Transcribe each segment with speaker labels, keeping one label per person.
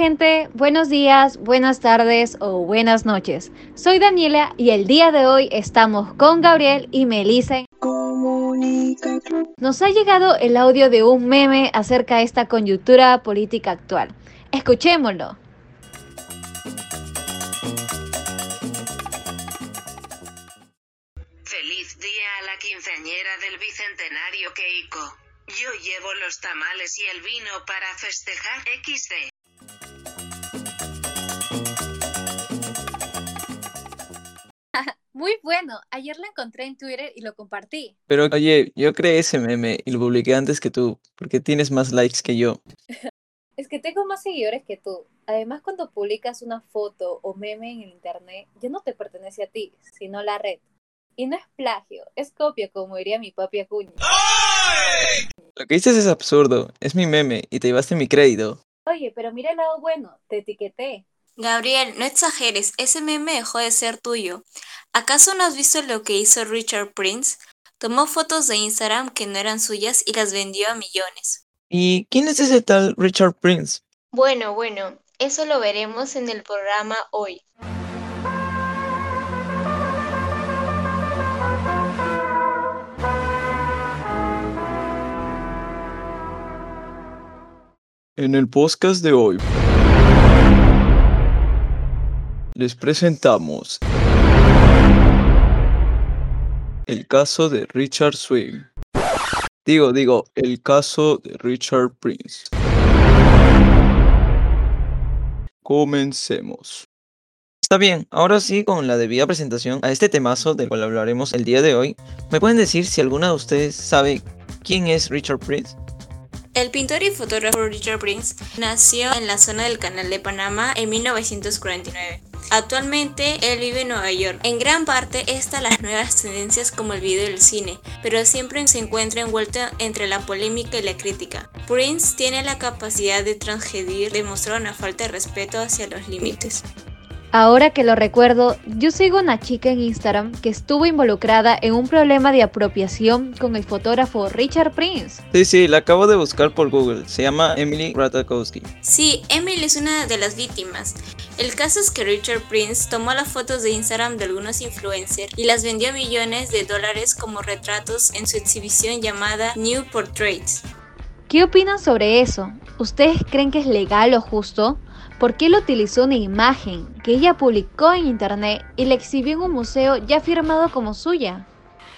Speaker 1: gente, buenos días, buenas tardes o buenas noches. Soy Daniela y el día de hoy estamos con Gabriel y Melissa. Nos ha llegado el audio de un meme acerca de esta coyuntura política actual. Escuchémoslo.
Speaker 2: Feliz día a la quinceañera del bicentenario Keiko. Yo llevo los tamales y el vino para festejar XD.
Speaker 1: Muy bueno, ayer lo encontré en Twitter y lo compartí.
Speaker 3: Pero oye, yo creé ese meme y lo publiqué antes que tú, porque tienes más likes que yo.
Speaker 1: Es que tengo más seguidores que tú. Además, cuando publicas una foto o meme en el internet, ya no te pertenece a ti, sino a la red. Y no es plagio, es copia, como diría mi papi Acuña.
Speaker 3: Lo que dices es absurdo, es mi meme y te llevaste mi crédito.
Speaker 1: Oye, pero mira el lado bueno, te etiqueté.
Speaker 4: Gabriel, no exageres, ese meme dejó de ser tuyo. ¿Acaso no has visto lo que hizo Richard Prince? Tomó fotos de Instagram que no eran suyas y las vendió a millones.
Speaker 3: ¿Y quién es ese tal Richard Prince?
Speaker 4: Bueno, bueno, eso lo veremos en el programa hoy.
Speaker 3: En el podcast de hoy les presentamos el caso de Richard Swing. Digo, digo, el caso de Richard Prince. Comencemos. Está bien, ahora sí, con la debida presentación a este temazo del cual hablaremos el día de hoy, ¿me pueden decir si alguna de ustedes sabe quién es Richard Prince?
Speaker 4: El pintor y fotógrafo Richard Prince nació en la zona del Canal de Panamá en 1949. Actualmente él vive en Nueva York. En gran parte está las nuevas tendencias como el video y el cine, pero siempre se encuentra envuelto entre la polémica y la crítica. Prince tiene la capacidad de transgredir, de mostrar una falta de respeto hacia los límites.
Speaker 1: Ahora que lo recuerdo, yo sigo una chica en Instagram que estuvo involucrada en un problema de apropiación con el fotógrafo Richard Prince.
Speaker 3: Sí, sí, la acabo de buscar por Google. Se llama Emily Ratajkowski.
Speaker 4: Sí, Emily es una de las víctimas. El caso es que Richard Prince tomó las fotos de Instagram de algunos influencers y las vendió a millones de dólares como retratos en su exhibición llamada New Portraits.
Speaker 1: ¿Qué opinan sobre eso? ¿Ustedes creen que es legal o justo? Porque él utilizó una imagen que ella publicó en internet y la exhibió en un museo ya firmado como suya.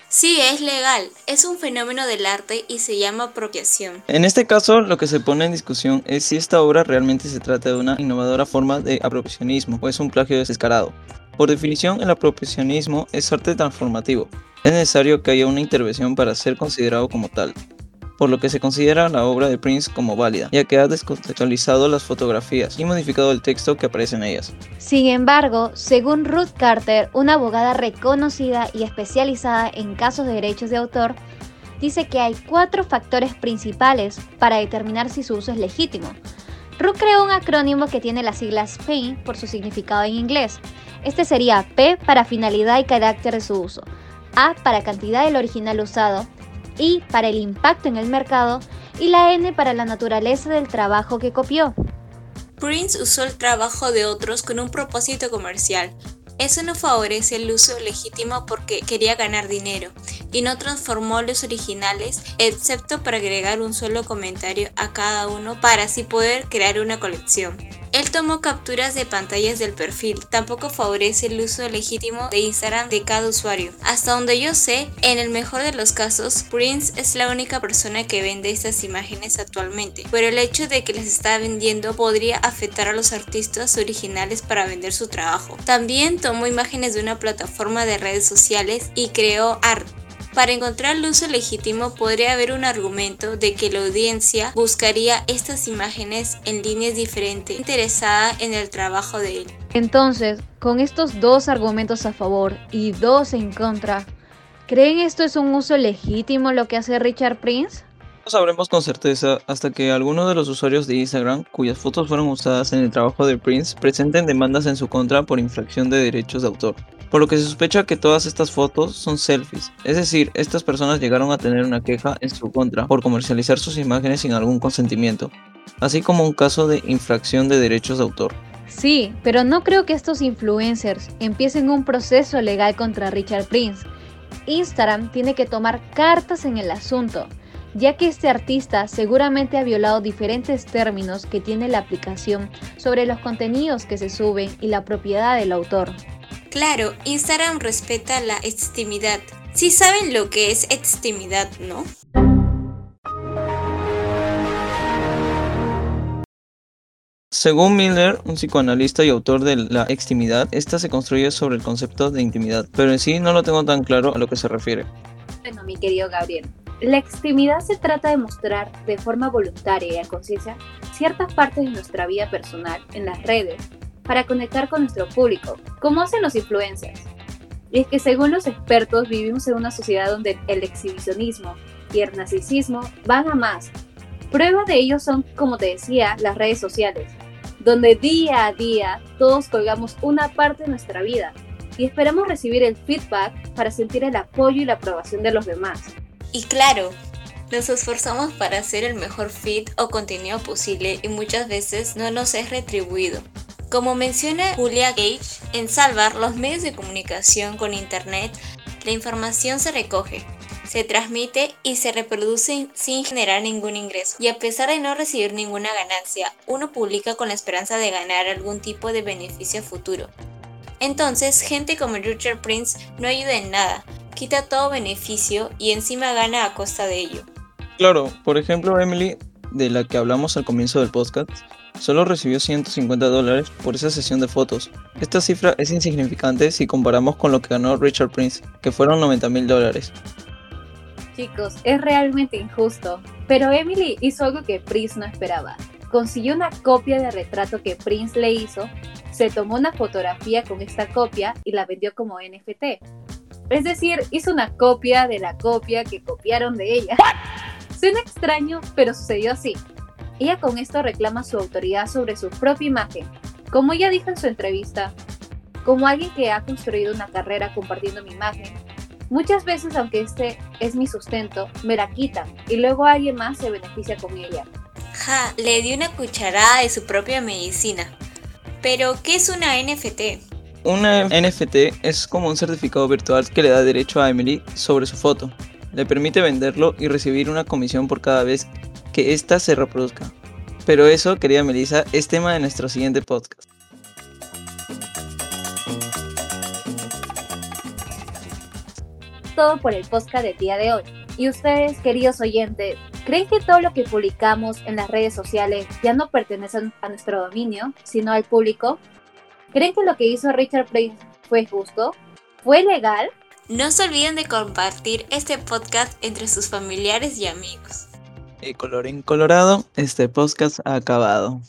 Speaker 4: Sí, es legal, es un fenómeno del arte y se llama apropiación.
Speaker 3: En este caso, lo que se pone en discusión es si esta obra realmente se trata de una innovadora forma de apropiacionismo o es un plagio descarado. Por definición, el apropiacionismo es arte transformativo. Es necesario que haya una intervención para ser considerado como tal por lo que se considera la obra de Prince como válida, ya que ha descontextualizado las fotografías y modificado el texto que aparece en ellas.
Speaker 1: Sin embargo, según Ruth Carter, una abogada reconocida y especializada en casos de derechos de autor, dice que hay cuatro factores principales para determinar si su uso es legítimo. Ruth creó un acrónimo que tiene las siglas PAIN por su significado en inglés. Este sería P para finalidad y carácter de su uso, A para cantidad del original usado, I para el impacto en el mercado y la N para la naturaleza del trabajo que copió.
Speaker 4: Prince usó el trabajo de otros con un propósito comercial. Eso no favorece el uso legítimo porque quería ganar dinero y no transformó los originales excepto para agregar un solo comentario a cada uno para así poder crear una colección. Él tomó capturas de pantallas del perfil, tampoco favorece el uso legítimo de Instagram de cada usuario. Hasta donde yo sé, en el mejor de los casos, Prince es la única persona que vende estas imágenes actualmente, pero el hecho de que las está vendiendo podría afectar a los artistas originales para vender su trabajo. También tomó imágenes de una plataforma de redes sociales y creó arte para encontrar el uso legítimo podría haber un argumento de que la audiencia buscaría estas imágenes en líneas diferentes, interesada en el trabajo de él.
Speaker 1: Entonces, con estos dos argumentos a favor y dos en contra, ¿creen esto es un uso legítimo lo que hace Richard Prince?
Speaker 3: No sabremos con certeza hasta que algunos de los usuarios de Instagram cuyas fotos fueron usadas en el trabajo de Prince presenten demandas en su contra por infracción de derechos de autor por lo que se sospecha que todas estas fotos son selfies, es decir, estas personas llegaron a tener una queja en su contra por comercializar sus imágenes sin algún consentimiento. así como un caso de infracción de derechos de autor.
Speaker 1: Sí, pero no creo que estos influencers empiecen un proceso legal contra Richard Prince. Instagram tiene que tomar cartas en el asunto, ya que este artista seguramente ha violado diferentes términos que tiene la aplicación sobre los contenidos que se suben y la propiedad del autor.
Speaker 4: Claro, Instagram respeta la extimidad. Si saben lo que es extimidad, ¿no?
Speaker 3: Según Miller, un psicoanalista y autor de la extimidad, esta se construye sobre el concepto de intimidad, pero en sí no lo tengo tan claro a lo que se refiere.
Speaker 5: Bueno, mi querido Gabriel, la extimidad se trata de mostrar de forma voluntaria y a conciencia ciertas partes de nuestra vida personal en las redes para conectar con nuestro público, como hacen los influencers. Y es que según los expertos vivimos en una sociedad donde el exhibicionismo y el narcisismo van a más. Prueba de ello son, como te decía, las redes sociales, donde día a día todos colgamos una parte de nuestra vida y esperamos recibir el feedback para sentir el apoyo y la aprobación de los demás.
Speaker 4: Y claro, nos esforzamos para hacer el mejor feed o contenido posible y muchas veces no nos es retribuido. Como menciona Julia Gage, en Salvar los medios de comunicación con Internet, la información se recoge, se transmite y se reproduce sin generar ningún ingreso. Y a pesar de no recibir ninguna ganancia, uno publica con la esperanza de ganar algún tipo de beneficio futuro. Entonces, gente como Richard Prince no ayuda en nada, quita todo beneficio y encima gana a costa de ello.
Speaker 3: Claro, por ejemplo, Emily, de la que hablamos al comienzo del podcast, solo recibió 150 dólares por esa sesión de fotos. Esta cifra es insignificante si comparamos con lo que ganó Richard Prince, que fueron 90 mil dólares.
Speaker 5: Chicos, es realmente injusto, pero Emily hizo algo que Prince no esperaba. Consiguió una copia del retrato que Prince le hizo, se tomó una fotografía con esta copia y la vendió como NFT. Es decir, hizo una copia de la copia que copiaron de ella. Suena extraño, pero sucedió así. Ella con esto reclama su autoridad sobre su propia imagen. Como ella dijo en su entrevista, como alguien que ha construido una carrera compartiendo mi imagen, Muchas veces, aunque este es mi sustento, me la quitan y luego alguien más se beneficia con ella.
Speaker 4: Ja, le dio una cucharada de su propia medicina. Pero, ¿qué es una NFT?
Speaker 3: Una NFT es como un certificado virtual que le da derecho a Emily sobre su foto. Le permite venderlo y recibir una comisión por cada vez que ésta se reproduzca. Pero eso, querida Melissa, es tema de nuestro siguiente podcast.
Speaker 5: todo por el podcast del día de hoy. Y ustedes, queridos oyentes, ¿creen que todo lo que publicamos en las redes sociales ya no pertenece a nuestro dominio, sino al público? ¿Creen que lo que hizo Richard Prince fue justo? ¿Fue legal?
Speaker 4: No se olviden de compartir este podcast entre sus familiares y amigos.
Speaker 3: Y color colorado, este podcast ha acabado.